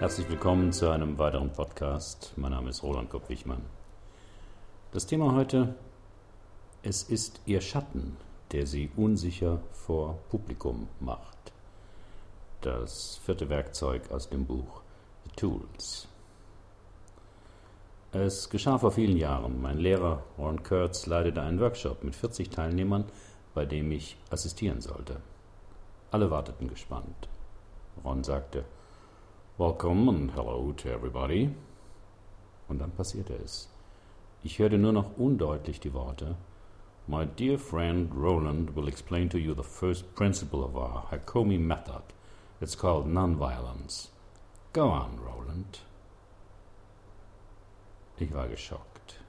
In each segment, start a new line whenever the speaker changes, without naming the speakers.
Herzlich willkommen zu einem weiteren Podcast. Mein Name ist Roland Kopp-Wichmann. Das Thema heute: Es ist Ihr Schatten, der Sie unsicher vor Publikum macht. Das vierte Werkzeug aus dem Buch The Tools. Es geschah vor vielen Jahren. Mein Lehrer Ron Kurtz leitete einen Workshop mit 40 Teilnehmern, bei dem ich assistieren sollte. Alle warteten gespannt. Ron sagte, Welcome and hello to everybody. Und dann passierte es. Ich hörte nur noch undeutlich die Worte, My dear friend Roland will explain to you the first principle of our Hakomi method. It's called nonviolence. Go on, Roland. Ich war geschockt,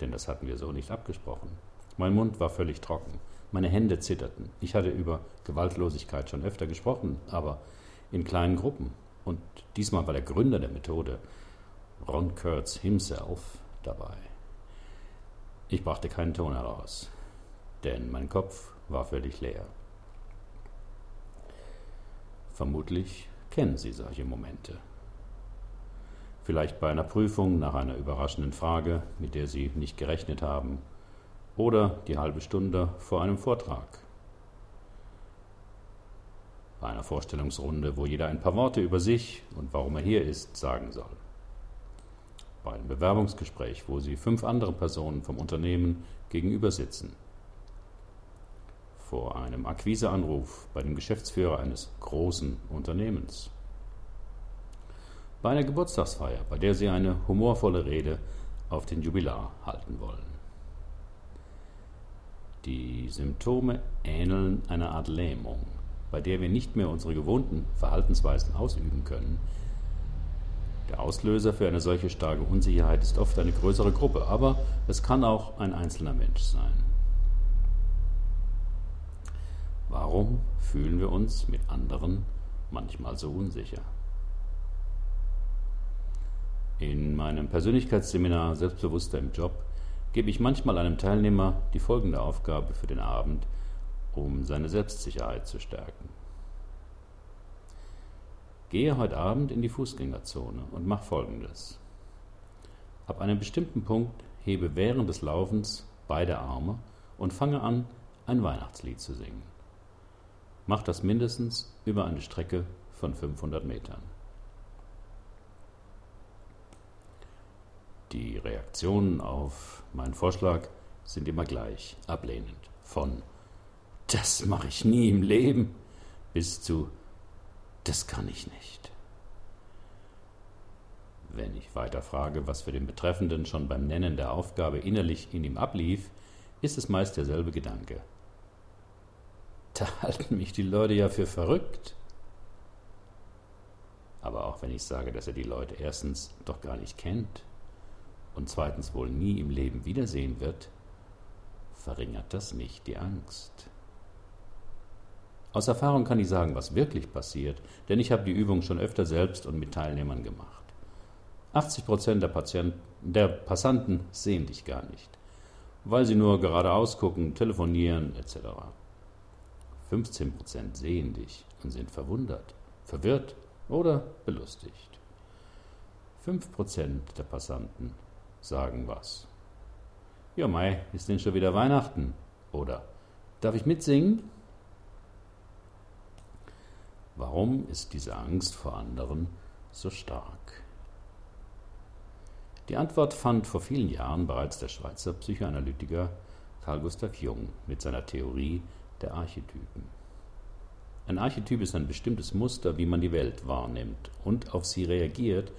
denn das hatten wir so nicht abgesprochen. Mein Mund war völlig trocken, meine Hände zitterten. Ich hatte über Gewaltlosigkeit schon öfter gesprochen, aber in kleinen Gruppen und diesmal war der Gründer der Methode, Ron Kurtz himself, dabei. Ich brachte keinen Ton heraus, denn mein Kopf war völlig leer. Vermutlich kennen Sie solche Momente. Vielleicht bei einer Prüfung nach einer überraschenden Frage, mit der Sie nicht gerechnet haben, oder die halbe Stunde vor einem Vortrag bei einer Vorstellungsrunde, wo jeder ein paar Worte über sich und warum er hier ist sagen soll. Bei einem Bewerbungsgespräch, wo Sie fünf andere Personen vom Unternehmen gegenüber sitzen. Vor einem Akquiseanruf bei dem Geschäftsführer eines großen Unternehmens. Bei einer Geburtstagsfeier, bei der Sie eine humorvolle Rede auf den Jubilar halten wollen. Die Symptome ähneln einer Art Lähmung bei der wir nicht mehr unsere gewohnten Verhaltensweisen ausüben können. Der Auslöser für eine solche starke Unsicherheit ist oft eine größere Gruppe, aber es kann auch ein einzelner Mensch sein. Warum fühlen wir uns mit anderen manchmal so unsicher? In meinem Persönlichkeitsseminar Selbstbewusster im Job gebe ich manchmal einem Teilnehmer die folgende Aufgabe für den Abend, um seine Selbstsicherheit zu stärken. Gehe heute Abend in die Fußgängerzone und mach Folgendes. Ab einem bestimmten Punkt hebe während des Laufens beide Arme und fange an, ein Weihnachtslied zu singen. Mach das mindestens über eine Strecke von 500 Metern. Die Reaktionen auf meinen Vorschlag sind immer gleich ablehnend. Von das mache ich nie im Leben, bis zu, das kann ich nicht. Wenn ich weiter frage, was für den Betreffenden schon beim Nennen der Aufgabe innerlich in ihm ablief, ist es meist derselbe Gedanke. Da halten mich die Leute ja für verrückt. Aber auch wenn ich sage, dass er die Leute erstens doch gar nicht kennt und zweitens wohl nie im Leben wiedersehen wird, verringert das nicht die Angst. Aus Erfahrung kann ich sagen, was wirklich passiert, denn ich habe die Übung schon öfter selbst und mit Teilnehmern gemacht. 80 Prozent der, der Passanten sehen dich gar nicht, weil sie nur geradeaus gucken, telefonieren etc. 15 Prozent sehen dich und sind verwundert, verwirrt oder belustigt. 5 Prozent der Passanten sagen was. Ja, Mai, ist denn schon wieder Weihnachten? Oder darf ich mitsingen? Warum ist diese Angst vor anderen so stark? Die Antwort fand vor vielen Jahren bereits der Schweizer Psychoanalytiker Carl Gustav Jung mit seiner Theorie der Archetypen. Ein Archetyp ist ein bestimmtes Muster, wie man die Welt wahrnimmt und auf sie reagiert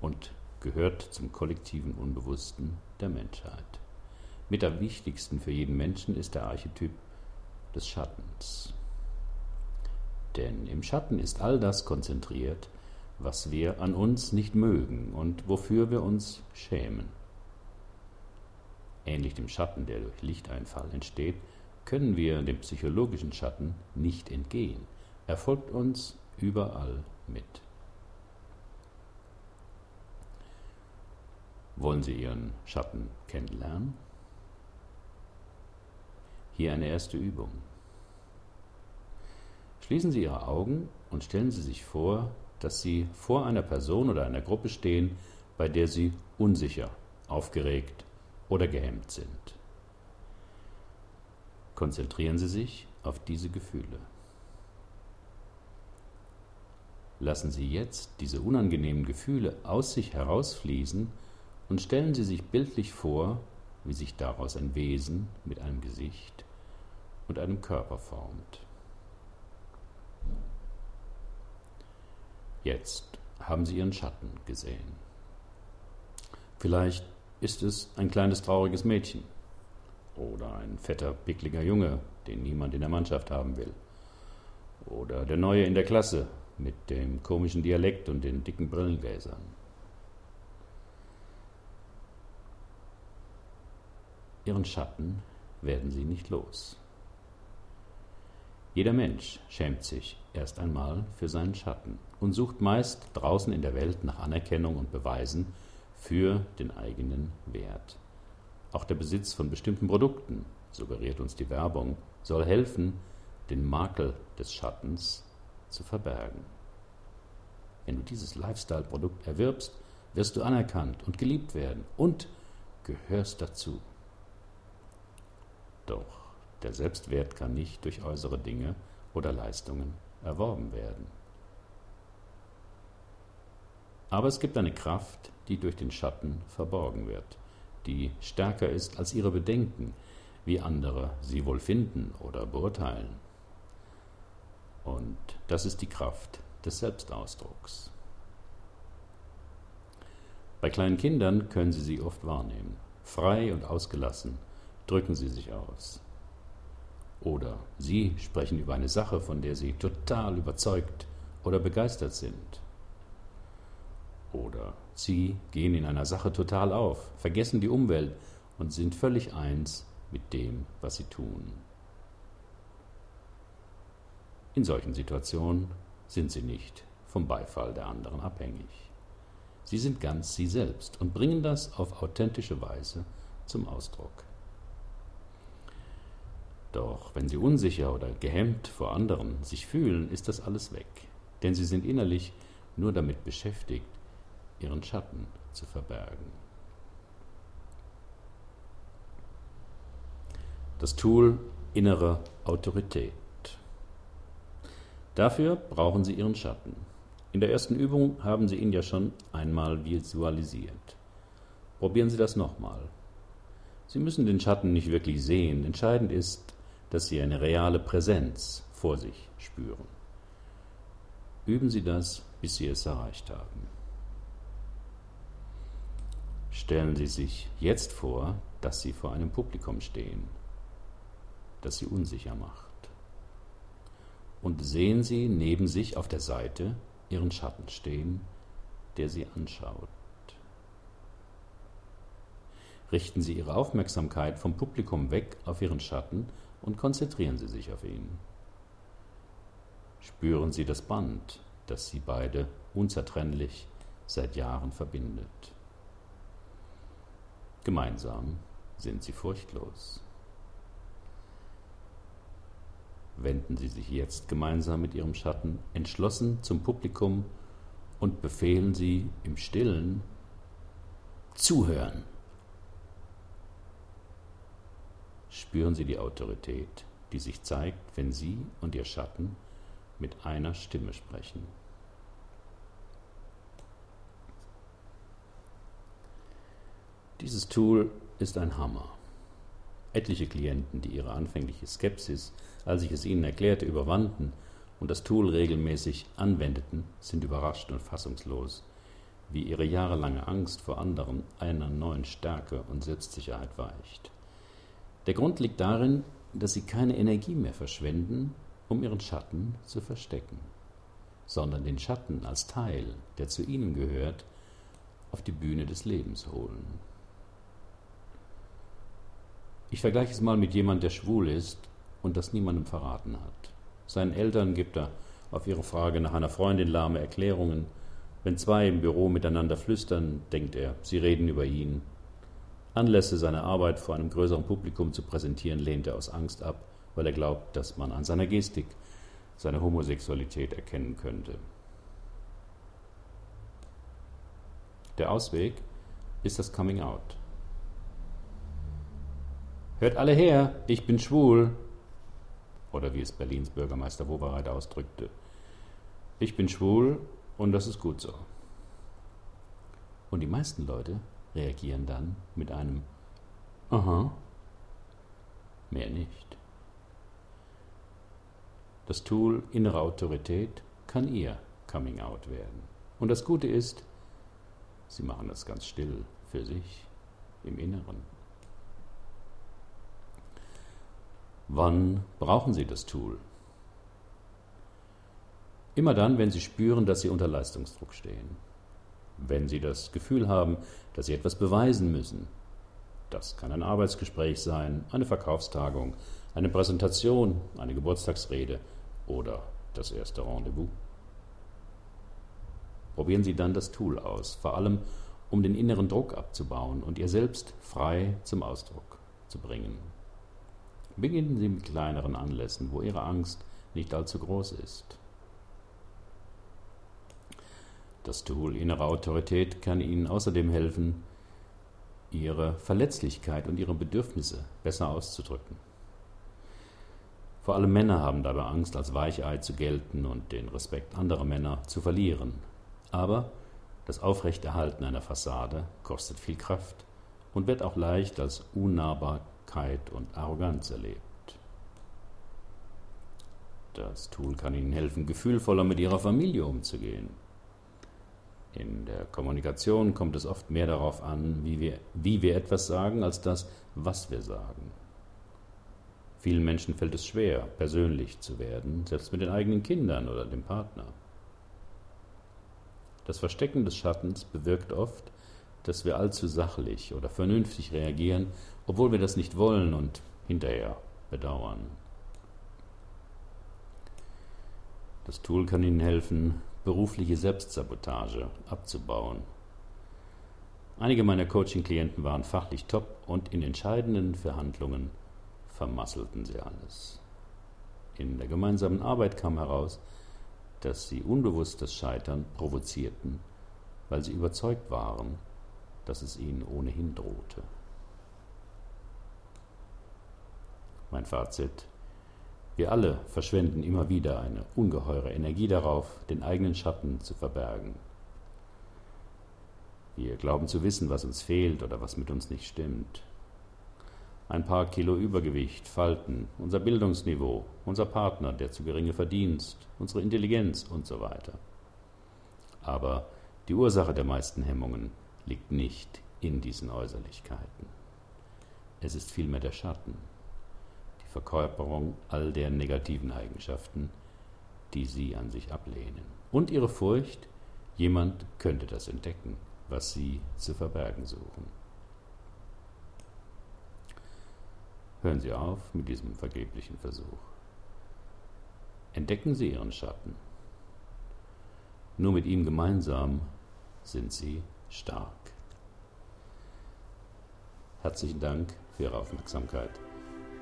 und gehört zum kollektiven Unbewussten der Menschheit. Mit der wichtigsten für jeden Menschen ist der Archetyp des Schattens. Denn im Schatten ist all das konzentriert, was wir an uns nicht mögen und wofür wir uns schämen. Ähnlich dem Schatten, der durch Lichteinfall entsteht, können wir dem psychologischen Schatten nicht entgehen. Er folgt uns überall mit. Wollen Sie Ihren Schatten kennenlernen? Hier eine erste Übung. Schließen Sie Ihre Augen und stellen Sie sich vor, dass Sie vor einer Person oder einer Gruppe stehen, bei der Sie unsicher, aufgeregt oder gehemmt sind. Konzentrieren Sie sich auf diese Gefühle. Lassen Sie jetzt diese unangenehmen Gefühle aus sich herausfließen und stellen Sie sich bildlich vor, wie sich daraus ein Wesen mit einem Gesicht und einem Körper formt. Jetzt haben Sie Ihren Schatten gesehen. Vielleicht ist es ein kleines trauriges Mädchen oder ein fetter, pickliger Junge, den niemand in der Mannschaft haben will. Oder der Neue in der Klasse mit dem komischen Dialekt und den dicken Brillengläsern. Ihren Schatten werden Sie nicht los. Jeder Mensch schämt sich erst einmal für seinen Schatten und sucht meist draußen in der Welt nach Anerkennung und Beweisen für den eigenen Wert. Auch der Besitz von bestimmten Produkten, suggeriert uns die Werbung, soll helfen, den Makel des Schattens zu verbergen. Wenn du dieses Lifestyle-Produkt erwirbst, wirst du anerkannt und geliebt werden und gehörst dazu. Doch der Selbstwert kann nicht durch äußere Dinge oder Leistungen erworben werden. Aber es gibt eine Kraft, die durch den Schatten verborgen wird, die stärker ist als ihre Bedenken, wie andere sie wohl finden oder beurteilen. Und das ist die Kraft des Selbstausdrucks. Bei kleinen Kindern können Sie sie oft wahrnehmen. Frei und ausgelassen drücken sie sich aus. Oder Sie sprechen über eine Sache, von der Sie total überzeugt oder begeistert sind. Oder Sie gehen in einer Sache total auf, vergessen die Umwelt und sind völlig eins mit dem, was Sie tun. In solchen Situationen sind Sie nicht vom Beifall der anderen abhängig. Sie sind ganz Sie selbst und bringen das auf authentische Weise zum Ausdruck. Doch wenn sie unsicher oder gehemmt vor anderen sich fühlen, ist das alles weg, denn sie sind innerlich nur damit beschäftigt, ihren Schatten zu verbergen. Das Tool innere Autorität. Dafür brauchen Sie Ihren Schatten. In der ersten Übung haben Sie ihn ja schon einmal visualisiert. Probieren Sie das nochmal. Sie müssen den Schatten nicht wirklich sehen. Entscheidend ist, dass Sie eine reale Präsenz vor sich spüren. Üben Sie das, bis Sie es erreicht haben. Stellen Sie sich jetzt vor, dass Sie vor einem Publikum stehen, das Sie unsicher macht. Und sehen Sie neben sich auf der Seite Ihren Schatten stehen, der Sie anschaut. Richten Sie Ihre Aufmerksamkeit vom Publikum weg auf Ihren Schatten und konzentrieren Sie sich auf ihn. Spüren Sie das Band, das Sie beide unzertrennlich seit Jahren verbindet. Gemeinsam sind Sie furchtlos. Wenden Sie sich jetzt gemeinsam mit Ihrem Schatten entschlossen zum Publikum und befehlen Sie im stillen Zuhören. Spüren Sie die Autorität, die sich zeigt, wenn Sie und Ihr Schatten mit einer Stimme sprechen. Dieses Tool ist ein Hammer. Etliche Klienten, die ihre anfängliche Skepsis, als ich es ihnen erklärte, überwanden und das Tool regelmäßig anwendeten, sind überrascht und fassungslos, wie ihre jahrelange Angst vor anderen einer neuen Stärke und Selbstsicherheit weicht. Der Grund liegt darin, dass sie keine Energie mehr verschwenden, um ihren Schatten zu verstecken, sondern den Schatten als Teil, der zu ihnen gehört, auf die Bühne des Lebens holen. Ich vergleiche es mal mit jemandem, der schwul ist und das niemandem verraten hat. Seinen Eltern gibt er auf ihre Frage nach einer Freundin lahme Erklärungen. Wenn zwei im Büro miteinander flüstern, denkt er, sie reden über ihn Anlässe, seine Arbeit vor einem größeren Publikum zu präsentieren, lehnt er aus Angst ab, weil er glaubt, dass man an seiner Gestik seine Homosexualität erkennen könnte. Der Ausweg ist das Coming Out. Hört alle her, ich bin schwul. Oder wie es Berlins Bürgermeister Wobereit ausdrückte. Ich bin schwul und das ist gut so. Und die meisten Leute reagieren dann mit einem Aha, mehr nicht. Das Tool innere Autorität kann ihr Coming Out werden. Und das Gute ist, sie machen das ganz still für sich im Inneren. Wann brauchen Sie das Tool? Immer dann, wenn Sie spüren, dass Sie unter Leistungsdruck stehen. Wenn Sie das Gefühl haben, dass Sie etwas beweisen müssen. Das kann ein Arbeitsgespräch sein, eine Verkaufstagung, eine Präsentation, eine Geburtstagsrede oder das erste Rendezvous. Probieren Sie dann das Tool aus, vor allem um den inneren Druck abzubauen und ihr selbst frei zum Ausdruck zu bringen. Beginnen Sie mit kleineren Anlässen, wo Ihre Angst nicht allzu groß ist. Das Tool innere Autorität kann Ihnen außerdem helfen, Ihre Verletzlichkeit und Ihre Bedürfnisse besser auszudrücken. Vor allem Männer haben dabei Angst, als Weichei zu gelten und den Respekt anderer Männer zu verlieren. Aber das Aufrechterhalten einer Fassade kostet viel Kraft und wird auch leicht als Unnahbarkeit und Arroganz erlebt. Das Tool kann Ihnen helfen, gefühlvoller mit Ihrer Familie umzugehen. In der Kommunikation kommt es oft mehr darauf an, wie wir, wie wir etwas sagen, als das, was wir sagen. Vielen Menschen fällt es schwer, persönlich zu werden, selbst mit den eigenen Kindern oder dem Partner. Das Verstecken des Schattens bewirkt oft, dass wir allzu sachlich oder vernünftig reagieren, obwohl wir das nicht wollen und hinterher bedauern. Das Tool kann Ihnen helfen, berufliche Selbstsabotage abzubauen. Einige meiner Coaching-Klienten waren fachlich top und in entscheidenden Verhandlungen vermasselten sie alles. In der gemeinsamen Arbeit kam heraus, dass sie unbewusst das Scheitern provozierten, weil sie überzeugt waren, dass es ihnen ohnehin drohte. Mein Fazit. Wir alle verschwenden immer wieder eine ungeheure Energie darauf, den eigenen Schatten zu verbergen. Wir glauben zu wissen, was uns fehlt oder was mit uns nicht stimmt ein paar Kilo Übergewicht, Falten, unser Bildungsniveau, unser Partner, der zu geringe Verdienst, unsere Intelligenz und so weiter. Aber die Ursache der meisten Hemmungen liegt nicht in diesen Äußerlichkeiten. Es ist vielmehr der Schatten, Verkörperung all der negativen Eigenschaften, die sie an sich ablehnen. Und ihre Furcht, jemand könnte das entdecken, was sie zu verbergen suchen. Hören Sie auf mit diesem vergeblichen Versuch. Entdecken Sie Ihren Schatten. Nur mit ihm gemeinsam sind Sie stark. Herzlichen Dank für Ihre Aufmerksamkeit.